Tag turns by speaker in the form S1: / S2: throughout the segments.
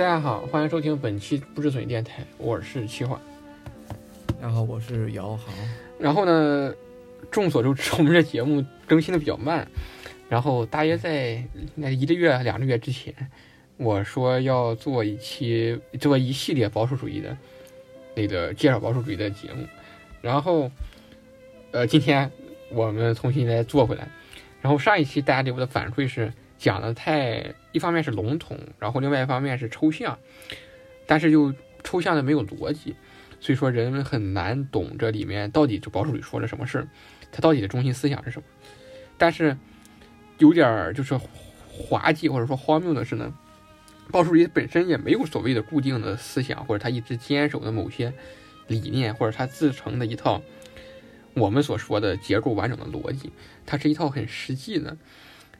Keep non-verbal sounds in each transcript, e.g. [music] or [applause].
S1: 大家好，欢迎收听本期不止损电台，我是七缓。
S2: 大家好，我是姚航。
S1: 然后呢，众所周知，我们这节目更新的比较慢。然后大约在那一个月、两个月之前，我说要做一期、做一系列保守主义的那个介绍保守主义的节目。然后，呃，今天我们重新来做回来。然后上一期大家给我的反馈是讲的太，一方面是笼统，然后另外一方面是抽象，但是又抽象的没有逻辑，所以说人们很难懂这里面到底这保守主义说了什么事儿，它到底的中心思想是什么。但是有点儿就是滑稽或者说荒谬的是呢，保守主义本身也没有所谓的固定的思想，或者他一直坚守的某些理念，或者他自成的一套。我们所说的结构完整的逻辑，它是一套很实际的，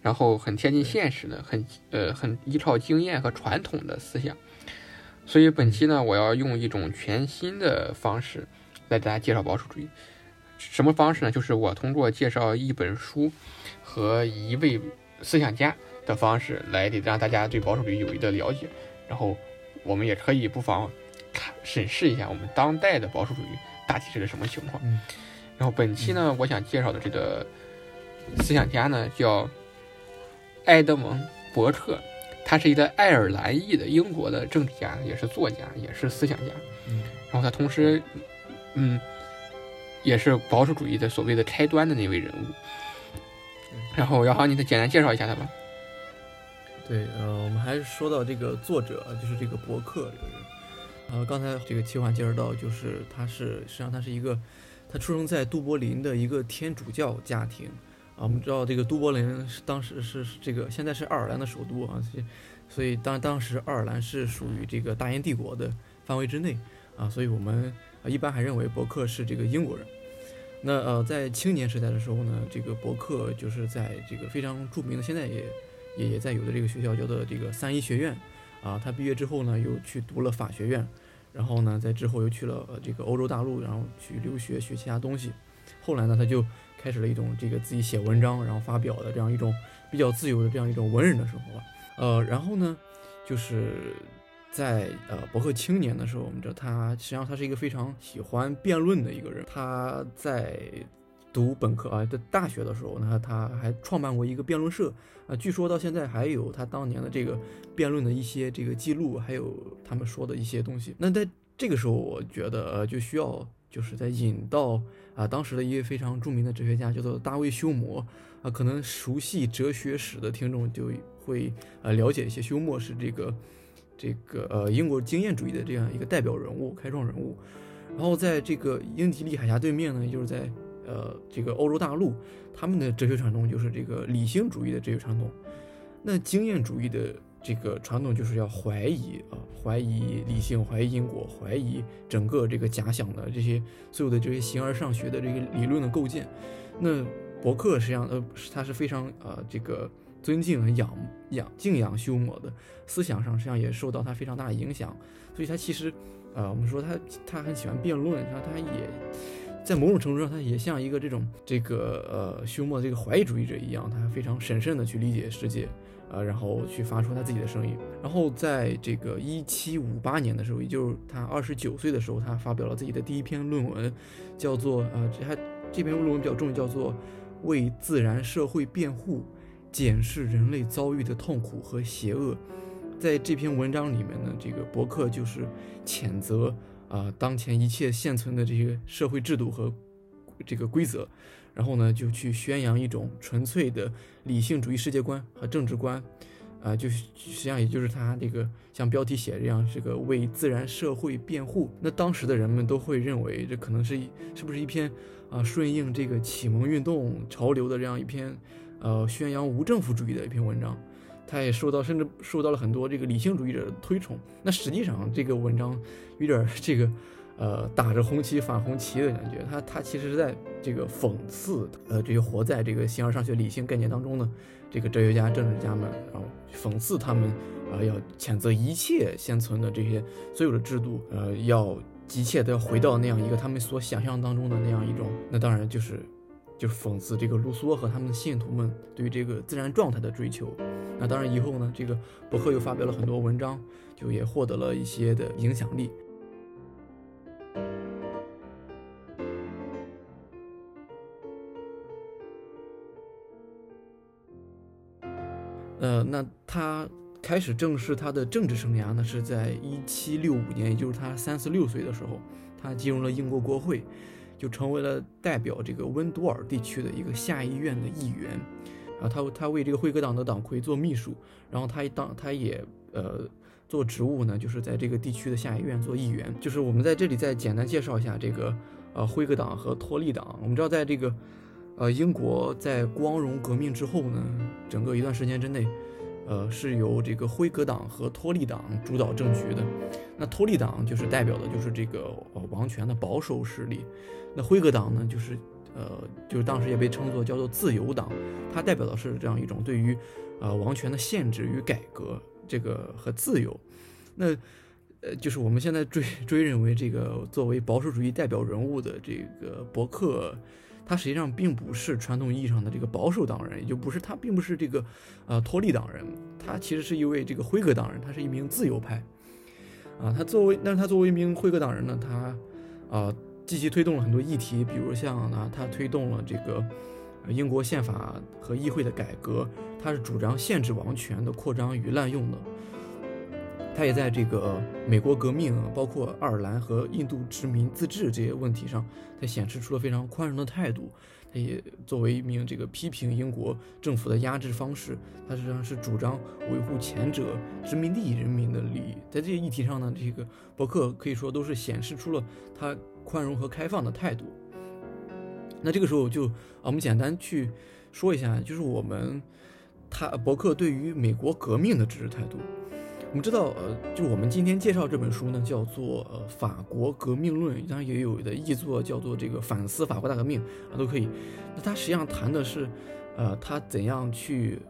S1: 然后很贴近现实的，很呃很依靠经验和传统的思想。所以本期呢，我要用一种全新的方式来给大家介绍保守主义。什么方式呢？就是我通过介绍一本书和一位思想家的方式来给让大家对保守主义有一个了解。然后我们也可以不妨看审视一下我们当代的保守主义大体是个什么情况。然后本期呢，我想介绍的这个思想家呢，叫埃德蒙·伯克，他是一个爱尔兰裔的英国的政治家，也是作家，也是思想家。
S2: 嗯，
S1: 然后他同时，嗯，也是保守主义的所谓的开端的那位人物。然后，姚航，你再简单介绍一下他吧。
S2: 对，呃，我们还是说到这个作者，就是这个伯克这个人。呃，刚才这个切换介绍到，就是他是实际上他是一个。他出生在杜柏林的一个天主教家庭啊，我们知道这个都柏林是当时是这个现在是爱尔兰的首都啊，所以当当时爱尔兰是属于这个大英帝国的范围之内啊，所以我们一般还认为伯克是这个英国人。那呃，在青年时代的时候呢，这个伯克就是在这个非常著名的，现在也也也在有的这个学校叫做这个三一学院啊，他毕业之后呢，又去读了法学院。然后呢，在之后又去了这个欧洲大陆，然后去留学学其他东西。后来呢，他就开始了一种这个自己写文章，然后发表的这样一种比较自由的这样一种文人的生活吧。呃，然后呢，就是在呃博克青年的时候，我们知道他实际上他是一个非常喜欢辩论的一个人。他在读本科啊，在大学的时候呢，他还创办过一个辩论社啊，据说到现在还有他当年的这个辩论的一些这个记录，还有他们说的一些东西。那在这个时候，我觉得就需要就是在引到啊当时的一位非常著名的哲学家叫做大卫休谟啊，可能熟悉哲学史的听众就会呃了解一些，休谟是这个这个呃英国经验主义的这样一个代表人物、开创人物。然后在这个英吉利海峡对面呢，就是在呃，这个欧洲大陆，他们的哲学传统就是这个理性主义的哲学传统。那经验主义的这个传统就是要怀疑啊，怀疑理性，怀疑因果，怀疑整个这个假想的这些所有的这些形而上学的这个理论的构建。那伯克实际上呃，他是非常呃这个尊敬仰仰敬仰休谟的思想上，实际上也受到他非常大的影响。所以他其实呃，我们说他他很喜欢辩论，然后他也。在某种程度上，他也像一个这种这个呃休谟这个怀疑主义者一样，他非常审慎的去理解世界，呃，然后去发出他自己的声音。然后在这个一七五八年的时候，也就是他二十九岁的时候，他发表了自己的第一篇论文，叫做呃，这还这篇论文比较重要，叫做《为自然社会辩护：检视人类遭遇的痛苦和邪恶》。在这篇文章里面呢，这个伯克就是谴责。啊，当前一切现存的这些社会制度和这个规则，然后呢，就去宣扬一种纯粹的理性主义世界观和政治观，啊，就实际上也就是他这个像标题写这样，这个为自然社会辩护。那当时的人们都会认为，这可能是是不是一篇啊顺应这个启蒙运动潮流的这样一篇，呃，宣扬无政府主义的一篇文章。他也受到，甚至受到了很多这个理性主义者的推崇。那实际上这个文章有点这个，呃，打着红旗反红旗的感觉。他他其实是在这个讽刺，呃，这些活在这个形而上学理性概念当中的这个哲学家、政治家们，然后讽刺他们，啊，要谴责一切现存的这些所有的制度，呃，要急切的要回到那样一个他们所想象当中的那样一种。那当然就是。就是讽刺这个卢梭和他们的信徒们对于这个自然状态的追求。那当然以后呢，这个伯克又发表了很多文章，就也获得了一些的影响力。呃，那他开始正式他的政治生涯呢，是在一七六五年，也就是他三十六岁的时候，他进入了英国国会，就成为了代表这个温多尔地区的一个下议院的议员。啊，他他为这个辉格党的党魁做秘书，然后他当他也呃做职务呢，就是在这个地区的下议院做议员。就是我们在这里再简单介绍一下这个呃辉格党和托利党。我们知道，在这个呃，英国在光荣革命之后呢，整个一段时间之内，呃，是由这个辉格党和托利党主导政局的。那托利党就是代表的就是这个呃王权的保守势力，那辉格党呢，就是呃，就是当时也被称作叫做自由党，它代表的是这样一种对于呃王权的限制与改革，这个和自由。那呃，就是我们现在追追认为这个作为保守主义代表人物的这个伯克。他实际上并不是传统意义上的这个保守党人，也就不是他，并不是这个，呃，托利党人。他其实是一位这个辉格党人，他是一名自由派。啊，他作为，但是他作为一名辉格党人呢，他，啊，积极推动了很多议题，比如像啊，他推动了这个英国宪法和议会的改革，他是主张限制王权的扩张与滥用的。他也在这个美国革命，包括爱尔兰和印度殖民自治这些问题上，他显示出了非常宽容的态度。他也作为一名这个批评英国政府的压制方式，他实际上是主张维护前者殖民地人民的利益。在这些议题上呢，这个伯克可以说都是显示出了他宽容和开放的态度。那这个时候就啊，我们简单去说一下，就是我们他伯克对于美国革命的支持态度。我们知道，呃，就我们今天介绍这本书呢，叫做《呃法国革命论》，当然也有的译作叫做这个反思法国大革命啊，都可以。那它实际上谈的是，呃，他怎样去，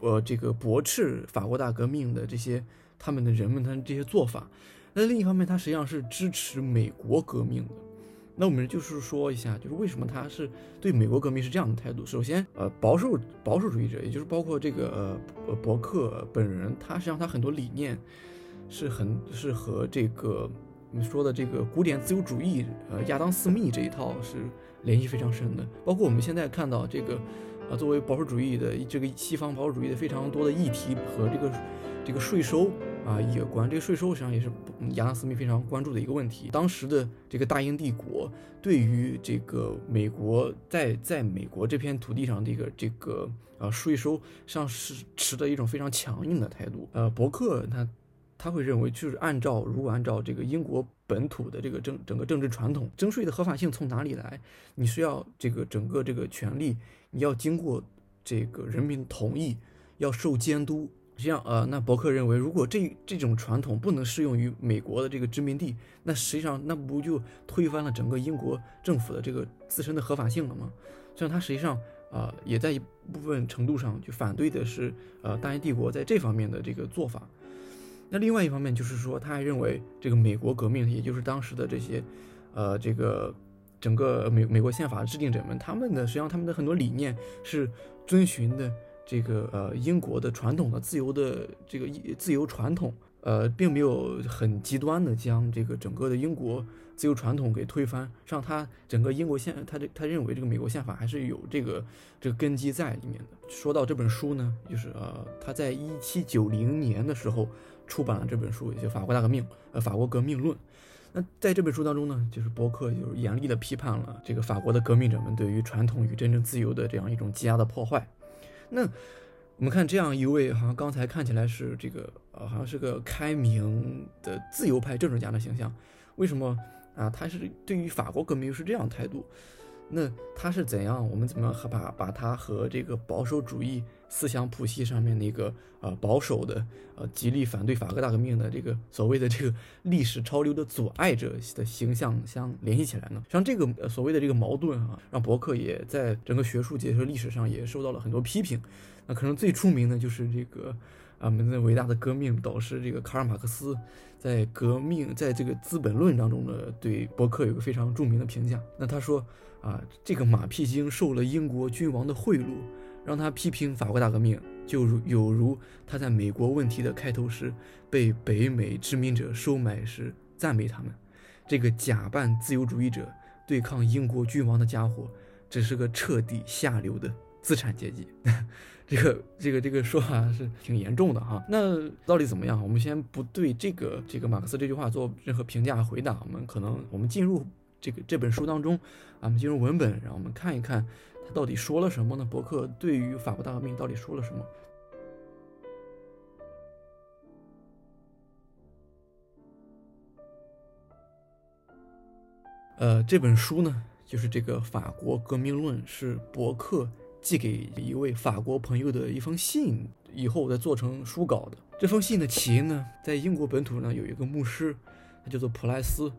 S2: 呃，这个驳斥法国大革命的这些他们的人们，他们这些做法。那另一方面，他实际上是支持美国革命的。那我们就是说一下，就是为什么他是对美国革命是这样的态度。首先，呃，保守保守主义者，也就是包括这个呃伯克本人，他实际上他很多理念是很是和这个你说的这个古典自由主义，呃，亚当斯密这一套是联系非常深的。包括我们现在看到这个，啊，作为保守主义的这个西方保守主义的非常多的议题和这个这个税收。啊，有关这个税收实际上也是亚当斯密非常关注的一个问题。当时的这个大英帝国对于这个美国在在美国这片土地上的一个这个呃税收上是持的一种非常强硬的态度。呃，伯克他他会认为，就是按照如果按照这个英国本土的这个政整个政治传统，征税的合法性从哪里来？你需要这个整个这个权利，你要经过这个人民同意，要受监督。实际上，呃，那伯克认为，如果这这种传统不能适用于美国的这个殖民地，那实际上那不就推翻了整个英国政府的这个自身的合法性了吗？这样，他实际上，呃，也在一部分程度上就反对的是，呃，大英帝国在这方面的这个做法。那另外一方面就是说，他还认为这个美国革命，也就是当时的这些，呃，这个整个美美国宪法制定者们，他们的实际上他们的很多理念是遵循的。这个呃，英国的传统的自由的这个自由传统，呃，并没有很极端的将这个整个的英国自由传统给推翻，让他整个英国宪，他这他认为这个美国宪法还是有这个这个根基在里面的。说到这本书呢，就是呃，他在一七九零年的时候出版了这本书，也就《法国大革命》呃，《法国革命论》。那在这本书当中呢，就是伯克就是严厉的批判了这个法国的革命者们对于传统与真正自由的这样一种积压的破坏。那我们看这样一位，好像刚才看起来是这个，呃，好像是个开明的自由派政治家的形象，为什么啊？他是对于法国革命又是这样态度？那他是怎样？我们怎么和把把他和这个保守主义思想谱系上面那个呃保守的呃极力反对法国大革命的这个所谓的这个 [laughs] 历史潮流的阻碍者的形象相联系起来呢？像这个所谓的这个矛盾啊，让伯克也在整个学术界和历史上也受到了很多批评。那可能最出名的就是这个啊，我们的伟大的革命导师这个卡尔马克思，在革命在这个《资本论》当中呢，对伯克有个非常著名的评价。那他说啊，这个马屁精受了英国君王的贿赂，让他批评法国大革命，就如有如他在美国问题的开头时被北美殖民者收买时赞美他们。这个假扮自由主义者对抗英国君王的家伙，只是个彻底下流的资产阶级。[laughs] 这个这个这个说法是挺严重的哈。那到底怎么样？我们先不对这个这个马克思这句话做任何评价回答。我们可能我们进入这个这本书当中，啊，我们进入文本，让我们看一看他到底说了什么呢？伯克对于法国大革命到底说了什么？呃，这本书呢，就是这个《法国革命论》，是伯克。寄给一位法国朋友的一封信，以后再做成书稿的。这封信的起因呢，在英国本土呢有一个牧师，他叫做普莱斯，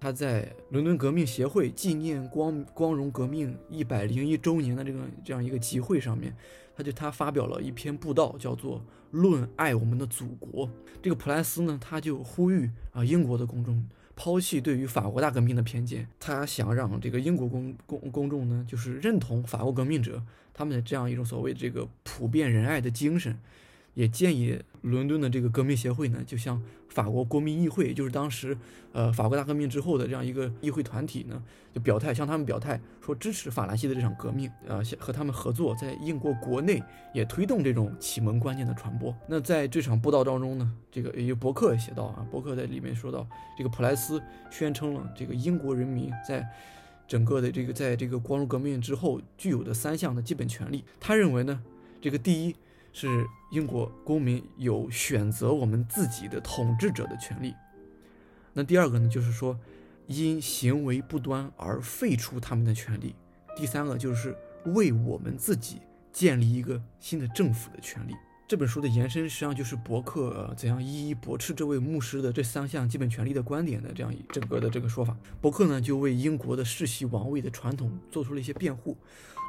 S2: 他在伦敦革命协会纪念光光荣革命一百零一周年的这个这样一个集会上面，他就他发表了一篇布道，叫做《论爱我们的祖国》。这个普莱斯呢，他就呼吁啊英国的公众。抛弃对于法国大革命的偏见，他想让这个英国公公公众呢，就是认同法国革命者他们的这样一种所谓这个普遍仁爱的精神。也建议伦敦的这个革命协会呢，就像法国国民议会，就是当时呃法国大革命之后的这样一个议会团体呢，就表态向他们表态说支持法兰西的这场革命，呃，和他们合作，在英国国内也推动这种启蒙观念的传播。那在这场布道当中呢，这个有伯克写到啊，伯克在里面说到，这个普莱斯宣称了这个英国人民在整个的这个在这个光荣革命之后具有的三项的基本权利。他认为呢，这个第一。是英国公民有选择我们自己的统治者的权利。那第二个呢，就是说因行为不端而废除他们的权利。第三个就是为我们自己建立一个新的政府的权利。这本书的延伸实际上就是伯克怎样一一驳斥这位牧师的这三项基本权利的观点的这样一整个的这个说法。伯克呢就为英国的世袭王位的传统做出了一些辩护。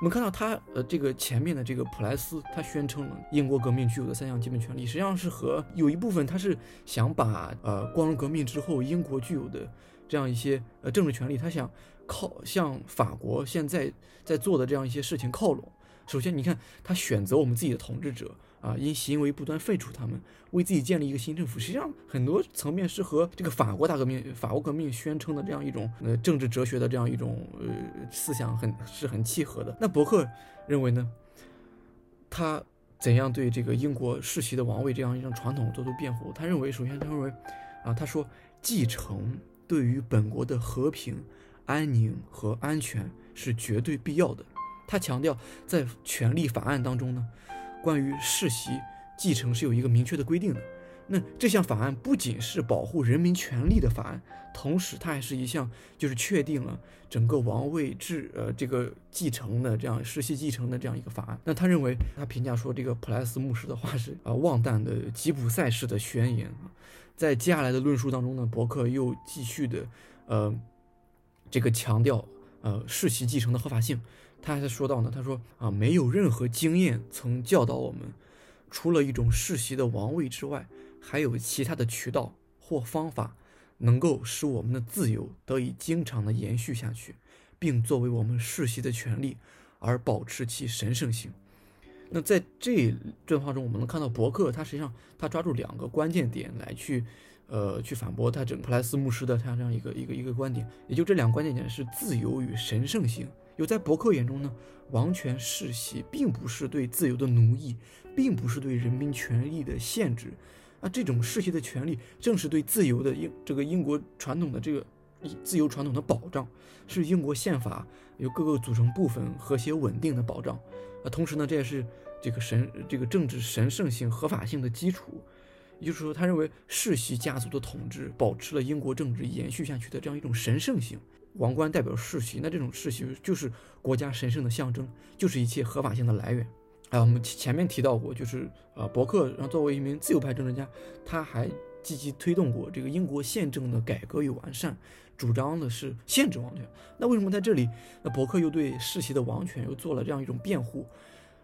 S2: 我们看到他呃这个前面的这个普莱斯，他宣称了英国革命具有的三项基本权利，实际上是和有一部分他是想把呃光荣革命之后英国具有的这样一些呃政治权利，他想靠向法国现在在做的这样一些事情靠拢。首先，你看他选择我们自己的统治者。啊，因行为不端废除他们，为自己建立一个新政府，实际上很多层面是和这个法国大革命、法国革命宣称的这样一种呃政治哲学的这样一种呃思想很是很契合的。那伯克认为呢？他怎样对这个英国世袭的王位这样一种传统做出辩护？他认为，首先他认为，啊，他说继承对于本国的和平、安宁和安全是绝对必要的。他强调，在权力法案当中呢。关于世袭继承是有一个明确的规定的。那这项法案不仅是保护人民权利的法案，同时它还是一项就是确定了整个王位制呃这个继承的这样世袭继承的这样一个法案。那他认为他评价说这个普莱斯牧师的话是啊妄诞的吉普赛式的宣言。在接下来的论述当中呢，伯克又继续的呃这个强调呃世袭继承的合法性。他还在说到呢，他说啊，没有任何经验曾教导我们，除了一种世袭的王位之外，还有其他的渠道或方法，能够使我们的自由得以经常的延续下去，并作为我们世袭的权利而保持其神圣性。那在这段话中，我们能看到伯克他实际上他抓住两个关键点来去，呃，去反驳他整普莱斯牧师的他这样一个一个一个观点，也就这两个关键点是自由与神圣性。有在伯克眼中呢，王权世袭并不是对自由的奴役，并不是对人民权利的限制，啊，这种世袭的权利正是对自由的英这个英国传统的这个自由传统的保障，是英国宪法由各个组成部分和谐稳定的保障，啊，同时呢，这也是这个神这个政治神圣性合法性的基础，也就是说，他认为世袭家族的统治保持了英国政治延续下去的这样一种神圣性。王冠代表世袭，那这种世袭就是国家神圣的象征，就是一切合法性的来源。啊，我们前面提到过，就是啊，伯克然后作为一名自由派政治家，他还积极推动过这个英国宪政的改革与完善，主张的是限制王权。那为什么在这里，那伯克又对世袭的王权又做了这样一种辩护？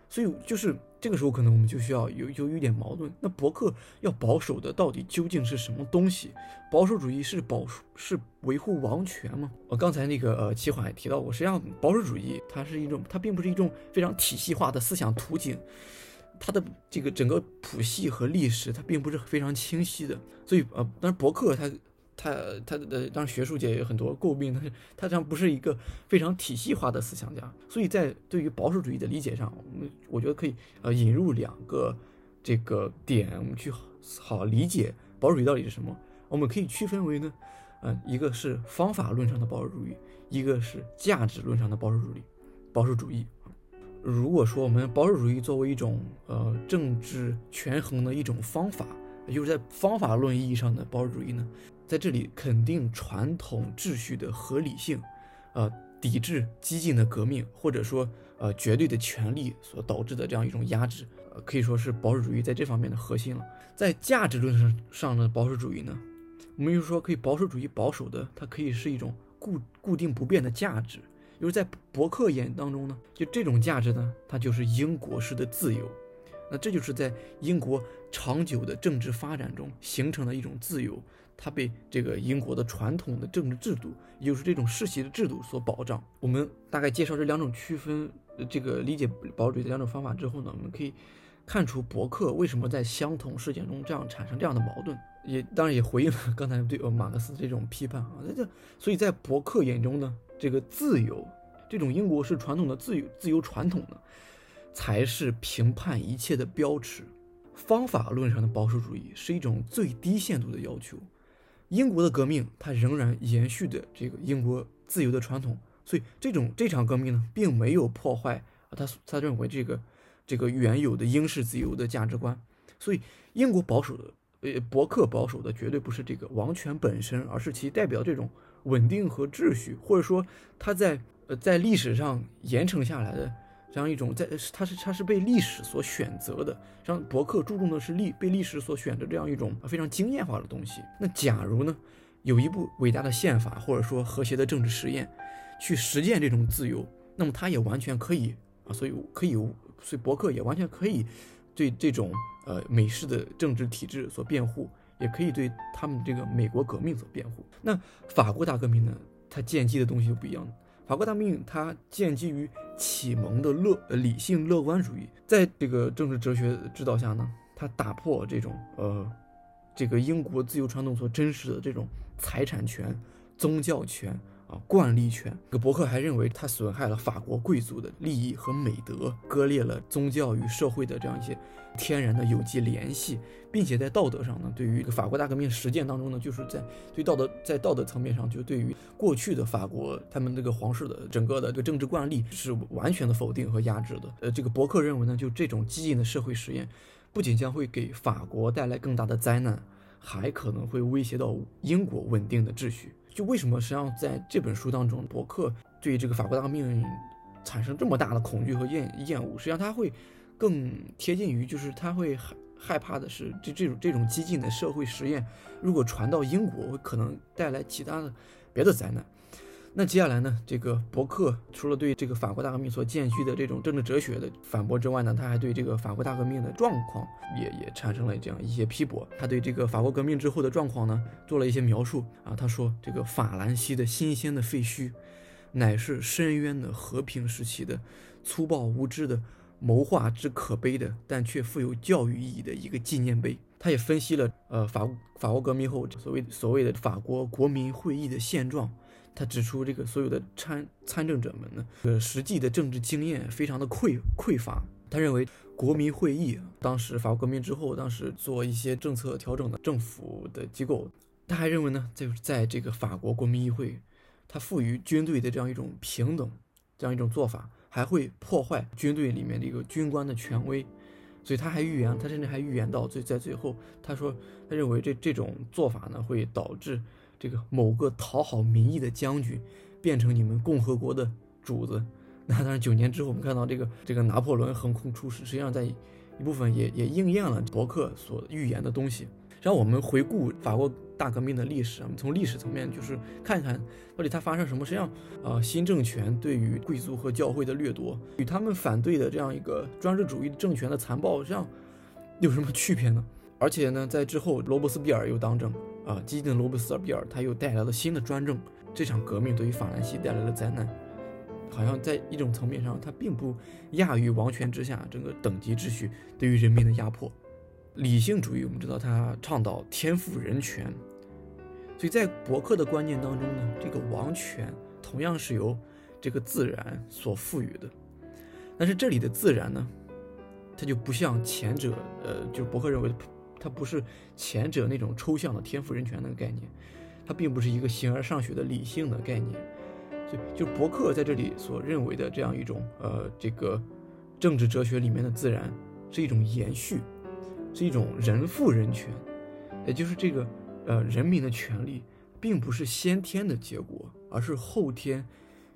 S2: 所以就是这个时候，可能我们就需要有有有点矛盾。那伯克要保守的到底究竟是什么东西？保守主义是保是维护王权吗？我刚才那个呃，齐缓也提到过，实际上保守主义它是一种，它并不是一种非常体系化的思想图景，它的这个整个谱系和历史它并不是非常清晰的。所以呃，但是伯克他。他他的当然学术界有很多诟病，但是他这样不是一个非常体系化的思想家，所以在对于保守主义的理解上，我们我觉得可以呃引入两个这个点，我们去好好理解保守主义到底是什么。我们可以区分为呢，呃，一个是方法论上的保守主义，一个是价值论上的保守主义。保守主义，如果说我们保守主义作为一种呃政治权衡的一种方法，也就是在方法论意义上的保守主义呢？在这里肯定传统秩序的合理性，呃，抵制激进的革命，或者说呃绝对的权力所导致的这样一种压制，呃，可以说是保守主义在这方面的核心了。在价值论上上的保守主义呢，我们就是说可以保守主义保守的，它可以是一种固固定不变的价值。就是在伯克眼当中呢，就这种价值呢，它就是英国式的自由。那这就是在英国长久的政治发展中形成的一种自由。它被这个英国的传统的政治制度，也就是这种世袭的制度所保障。我们大概介绍这两种区分，这个理解保守主义的两种方法之后呢，我们可以看出伯克为什么在相同事件中这样产生这样的矛盾，也当然也回应了刚才对呃马克思这种批判啊。那这所以在伯克眼中呢，这个自由，这种英国式传统的自由自由传统呢，才是评判一切的标尺。方法论上的保守主义是一种最低限度的要求。英国的革命，它仍然延续的这个英国自由的传统，所以这种这场革命呢，并没有破坏啊，他他认为这个这个原有的英式自由的价值观，所以英国保守的，呃，伯克保守的绝对不是这个王权本身，而是其代表这种稳定和秩序，或者说他在呃在历史上严承下来的。这样一种在，它是它是被历史所选择的，像博客注重的是历被历史所选择这样一种非常经验化的东西。那假如呢，有一部伟大的宪法或者说和谐的政治实验，去实践这种自由，那么它也完全可以啊，所以可以，所以博客也完全可以对这种呃美式的政治体制所辩护，也可以对他们这个美国革命所辩护。那法国大革命呢，它建基的东西就不一样了。法国大革命它建基于启蒙的乐理性乐观主义，在这个政治哲学指导下呢，它打破这种呃这个英国自由传统所珍视的这种财产权、宗教权。啊，惯例权。这个伯克还认为，他损害了法国贵族的利益和美德，割裂了宗教与社会的这样一些天然的有机联系，并且在道德上呢，对于这个法国大革命实践当中呢，就是在对道德在道德层面上，就对于过去的法国他们这个皇室的整个的这个政治惯例是完全的否定和压制的。呃，这个伯克认为呢，就这种激进的社会实验，不仅将会给法国带来更大的灾难，还可能会威胁到英国稳定的秩序。就为什么实际上在这本书当中，伯克对这个法国大革命产生这么大的恐惧和厌厌恶？实际上他会更贴近于，就是他会害害怕的是，这这种这种激进的社会实验，如果传到英国，会可能带来其他的别的灾难。那接下来呢？这个伯克除了对这个法国大革命所渐趋的这种政治哲学的反驳之外呢，他还对这个法国大革命的状况也也产生了这样一些批驳。他对这个法国革命之后的状况呢，做了一些描述啊。他说，这个法兰西的新鲜的废墟，乃是深渊的和平时期的粗暴无知的谋划之可悲的，但却富有教育意义的一个纪念碑。他也分析了呃法法国革命后所谓所谓的法国国民会议的现状。他指出，这个所有的参参政者们呢，呃，实际的政治经验非常的匮匮乏。他认为，国民会议当时法国革命之后，当时做一些政策调整的政府的机构。他还认为呢，在在这个法国国民议会，他赋予军队的这样一种平等，这样一种做法，还会破坏军队里面的一个军官的权威。所以他还预言，他甚至还预言到最在最后，他说，他认为这这种做法呢，会导致。这个某个讨好民意的将军，变成你们共和国的主子。[laughs] 那当然，九年之后，我们看到这个这个拿破仑横空出世，实际上在一部分也也应验了伯克所预言的东西。让我们回顾法国大革命的历史，我们从历史层面就是看看到底它发生什么。实际上，呃，新政权对于贵族和教会的掠夺，与他们反对的这样一个专制主义政权的残暴，实际上有什么区别呢？而且呢，在之后罗伯斯庇尔又当政，啊，激进的罗伯斯庇尔他又带来了新的专政。这场革命对于法兰西带来了灾难，好像在一种层面上，它并不亚于王权之下整个等级秩序对于人民的压迫。理性主义，我们知道他倡导天赋人权，所以在伯克的观念当中呢，这个王权同样是由这个自然所赋予的。但是这里的自然呢，它就不像前者，呃，就是伯克认为它不是前者那种抽象的天赋人权那个概念，它并不是一个形而上学的理性的概念。就就伯克在这里所认为的这样一种，呃，这个政治哲学里面的自然是一种延续。是一种人赋人权，也就是这个，呃，人民的权利并不是先天的结果，而是后天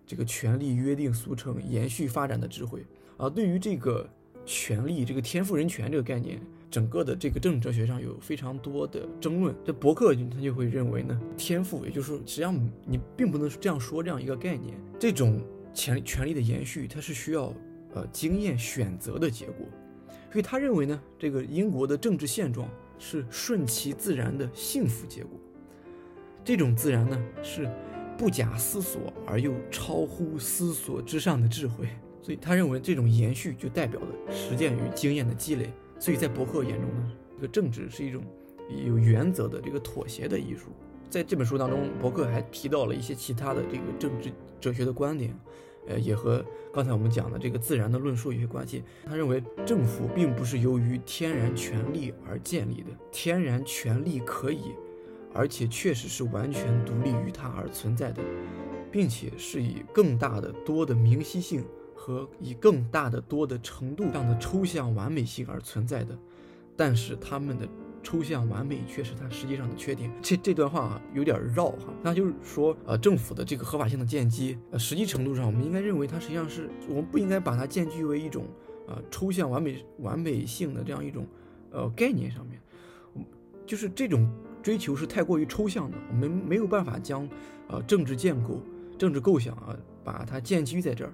S2: 这个权利约定俗成、延续发展的智慧。而对于这个权利、这个天赋人权这个概念，整个的这个政治哲学上有非常多的争论。这伯克他就会认为呢，天赋，也就是说，实际上你并不能这样说这样一个概念，这种权权利的延续，它是需要呃经验选择的结果。所以他认为呢，这个英国的政治现状是顺其自然的幸福结果。这种自然呢，是不假思索而又超乎思索之上的智慧。所以他认为这种延续就代表了实践与经验的积累。所以在伯克眼中呢，这个政治是一种有原则的这个妥协的艺术。在这本书当中，伯克还提到了一些其他的这个政治哲学的观点。呃，也和刚才我们讲的这个自然的论述有些关系。他认为政府并不是由于天然权力而建立的，天然权力可以，而且确实是完全独立于它而存在的，并且是以更大的多的明晰性和以更大的多的程度上的抽象完美性而存在的。但是他们的。抽象完美却是它实际上的缺点。这这段话有点绕哈，那就是说，呃，政府的这个合法性的建基，呃，实际程度上我们应该认为它实际上是我们不应该把它建基为一种，呃，抽象完美完美性的这样一种，呃，概念上面，就是这种追求是太过于抽象的，我们没有办法将，呃，政治建构、政治构想啊，把它建基于在这儿。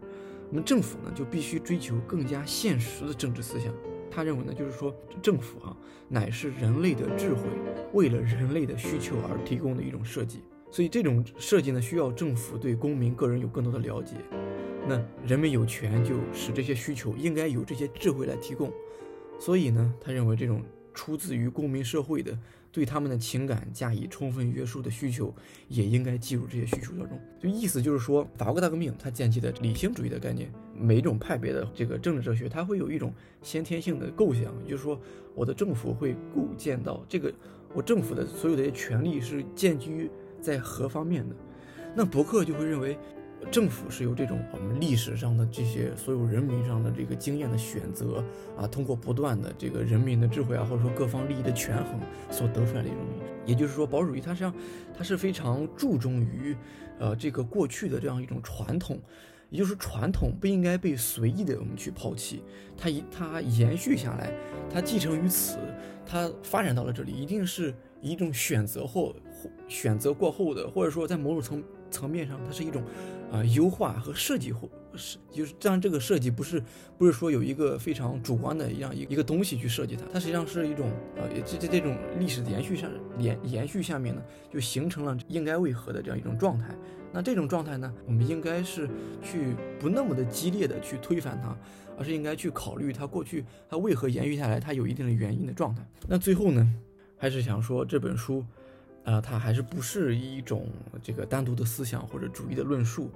S2: 我们政府呢，就必须追求更加现实的政治思想。他认为呢，就是说政府啊，乃是人类的智慧为了人类的需求而提供的一种设计，所以这种设计呢，需要政府对公民个人有更多的了解。那人们有权就使这些需求应该由这些智慧来提供。所以呢，他认为这种出自于公民社会的。对他们的情感加以充分约束的需求，也应该计入这些需求当中。就意思就是说，法国大革命它建立的理性主义的概念，每一种派别的这个政治哲学，它会有一种先天性的构想，就是说，我的政府会构建到这个，我政府的所有的权利是建基于在何方面的。那伯克就会认为。政府是由这种我们历史上的这些所有人民上的这个经验的选择啊，通过不断的这个人民的智慧啊，或者说各方利益的权衡所得出来的一种。也就是说，保守主义它实际上它是非常注重于呃这个过去的这样一种传统，也就是传统不应该被随意的我们去抛弃，它一它延续下来，它继承于此，它发展到了这里，一定是一种选择或选择过后的，或者说在某种层层面上，它是一种。啊，优化和设计或是就是这样，这个设计不是不是说有一个非常主观的一样一一个东西去设计它，它实际上是一种呃这这这种历史延续上延延续下面呢，就形成了应该为何的这样一种状态。那这种状态呢，我们应该是去不那么的激烈的去推翻它，而是应该去考虑它过去它为何延续下来，它有一定的原因的状态。那最后呢，还是想说这本书。啊，它还是不是一种这个单独的思想或者主义的论述，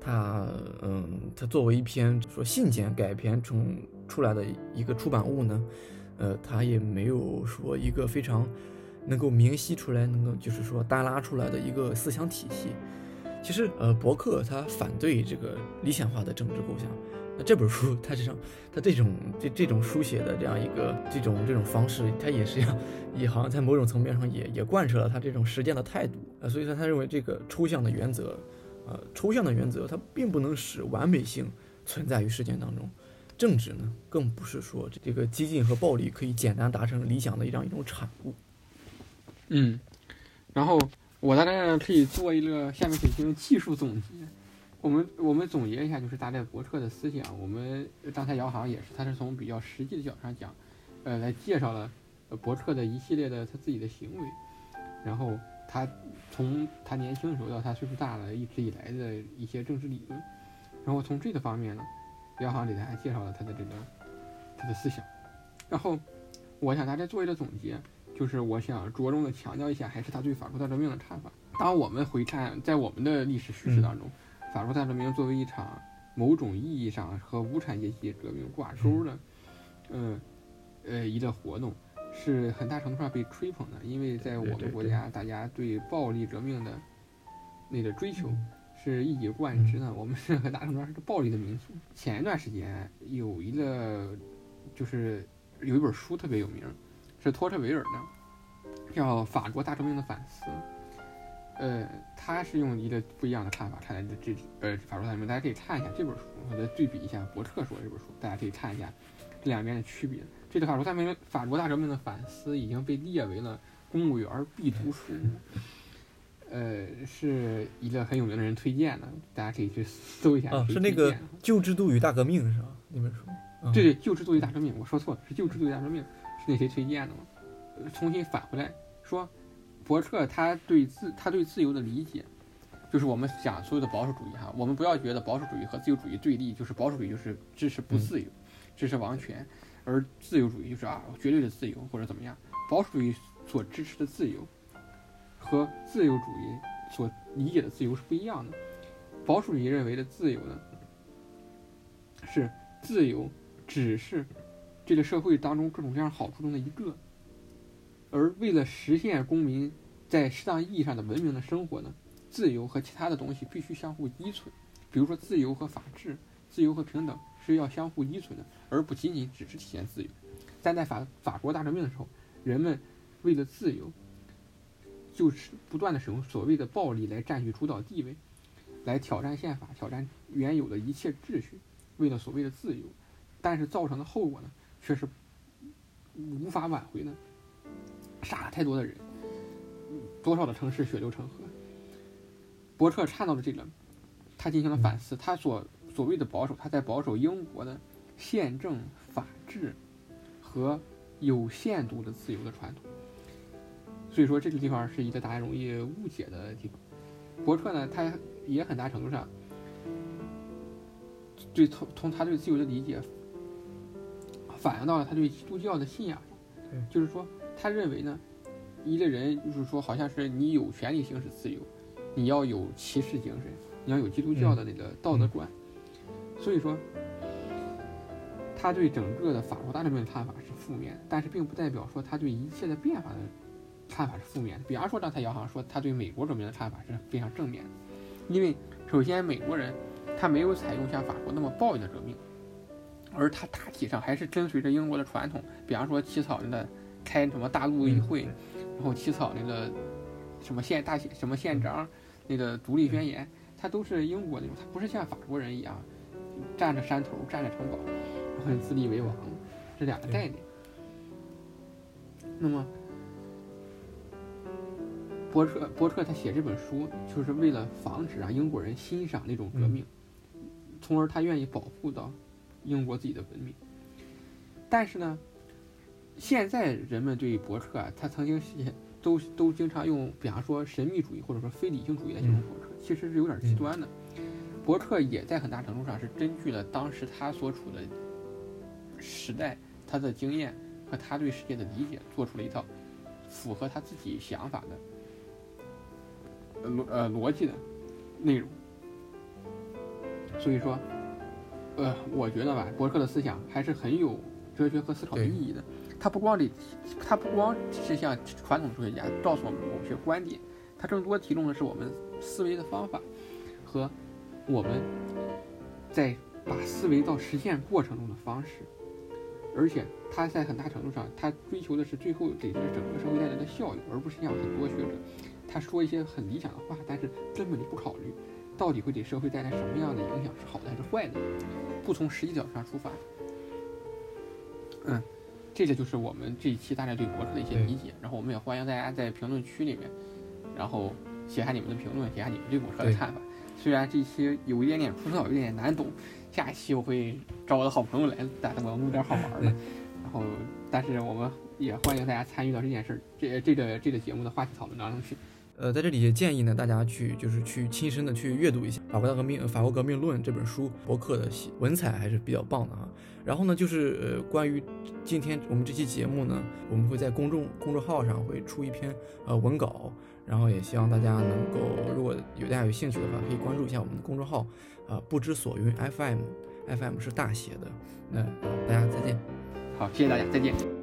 S2: 它，嗯，它作为一篇说信件改编成出来的一个出版物呢，呃，它也没有说一个非常能够明晰出来，能够就是说单拉出来的一个思想体系。其实，呃，伯克他反对这个理想化的政治构想。那这本书，它实际上，它这种这这种书写的这样一个这种这种方式，它也是要，也好像在某种层面上也也贯彻了他这种实践的态度啊。所以说，他认为这个抽象的原则，呃，抽象的原则，它并不能使完美性存在于实践当中，政治呢，更不是说这个激进和暴力可以简单达成理想的一样一种产物。
S1: 嗯，然后我大概可以做一个下面可以进行技术总结。我们我们总结一下，就是大概伯特的思想。我们刚才姚航也是，他是从比较实际的角度上讲，呃，来介绍了伯特的一系列的他自己的行为，然后他从他年轻的时候到他岁数大了，一直以来的一些政治理论，然后从这个方面呢，姚航给大家介绍了他的这个他的思想。然后我想大家做一个总结，就是我想着重的强调一下，还是他对法国大革命的看法。当我们回看在我们的历史叙事当中。法国大革命作为一场某种意义上和无产阶级革命挂钩的，呃，呃一个活动，是很大程度上被吹捧的。因为在我们国家，大家对暴力革命的那个追求是一以贯之的。我们是很大程度上是个暴力的民族。前一段时间有一个，就是有一本书特别有名，是托特维尔的，叫《法国大革命的反思》。呃，他是用一个不一样的看法看待这这呃法国大革命，大家可以看一下这本书，我再对比一下伯特说的这本书，大家可以看一下这两边的区别。这个法国大革命法国大革命的反思已经被列为了公务员必读书，呃，是一个很有名的人推荐的，大家可以去搜一下。
S2: 是那个旧制度与大革命是吧？那本书？
S1: 对对，旧制度与大革命，我说错了，是旧制度与大革命，是那谁推荐的吗？重新返回来说。伯特他对自他对自由的理解，就是我们讲所有的保守主义哈，我们不要觉得保守主义和自由主义对立，就是保守主义就是支持不自由，支持王权，而自由主义就是啊绝对的自由或者怎么样。保守主义所支持的自由和自由主义所理解的自由是不一样的。保守主义认为的自由呢，是自由只是这个社会当中各种各样好处中的一个。而为了实现公民在适当意义上的文明的生活呢，自由和其他的东西必须相互依存。比如说，自由和法治、自由和平等是要相互依存的，而不仅仅只是体现自由。但在法法国大革命的时候，人们为了自由，就是不断的使用所谓的暴力来占据主导地位，来挑战宪法、挑战原有的一切秩序，为了所谓的自由。但是造成的后果呢，却是无法挽回的。杀了太多的人，多少的城市血流成河。伯特看到了这个，他进行了反思。他所所谓的保守，他在保守英国的宪政、法治和有限度的自由的传统。所以说，这个地方是一个大家容易误解的地方。伯特呢，他也很大程度上对从从他对自由的理解，反映到了他对基督教的信仰
S2: 对，
S1: 就是说。他认为呢，一个人就是说，好像是你有权利行使自由，你要有骑士精神，你要有基督教的那个道德观。所以说，他对整个的法国大革命的看法是负面的，但是并不代表说他对一切的变法的看法是负面的。比方说，刚才姚航说他对美国革命的看法是非常正面的，因为首先美国人他没有采用像法国那么暴力的革命，而他大体上还是跟随着英国的传统，比方说起草人的。开什么大陆议会，然后起草那个什么宪大宪什么宪章，那个独立宣言，他都是英国那种，他不是像法国人一样，占着山头，占着城堡，然后自立为王，这两个概念。那么，波特波特他写这本书，就是为了防止啊英国人欣赏那种革命，从而他愿意保护到英国自己的文明。但是呢？现在人们对于伯特啊，他曾经写都都经常用，比方说神秘主义或者说非理性主义来形容伯特，其实是有点极端的。伯特也在很大程度上是根据了当时他所处的时代、他的经验和他对世界的理解，做出了一套符合他自己想法的逻呃逻辑的内容。所以说，呃，我觉得吧，伯特的思想还是很有哲学和思考的意义的。他不光得，他不光是像传统哲学家告诉我们某些观点，他更多提供的是我们思维的方法和我们在把思维到实现过程中的方式。而且他在很大程度上，他追求的是最后给这整个社会带来的效益，而不是像很多学者，他说一些很理想的话，但是根本就不考虑到底会给社会带来什么样的影响，是好的还是坏的，不从实际角度上出发。嗯，这个就是我们这一期大家对博客的一些理解。然后我们也欢迎大家在评论区里面，然后写下你们的评论，写下你们对博客的看法。虽然这期有一点点枯燥，有一点点难懂，下一期我会找我的好朋友来，咱我要弄点好玩的。然后，但是我们也欢迎大家参与到这件事，这这个这个节目的话题讨论当中去。
S2: 呃，在这里也建议呢，大家去就是去亲身的去阅读一下《法国大革命》《法国革命论》这本书，博客的文采还是比较棒的哈。然后呢，就是呃，关于今天我们这期节目呢，我们会在公众公众号上会出一篇呃文稿，然后也希望大家能够，如果有大家有兴趣的话，可以关注一下我们的公众号啊，不知所云 FM，FM 是大写的。那大家再见。
S1: 好，谢谢大家，再见。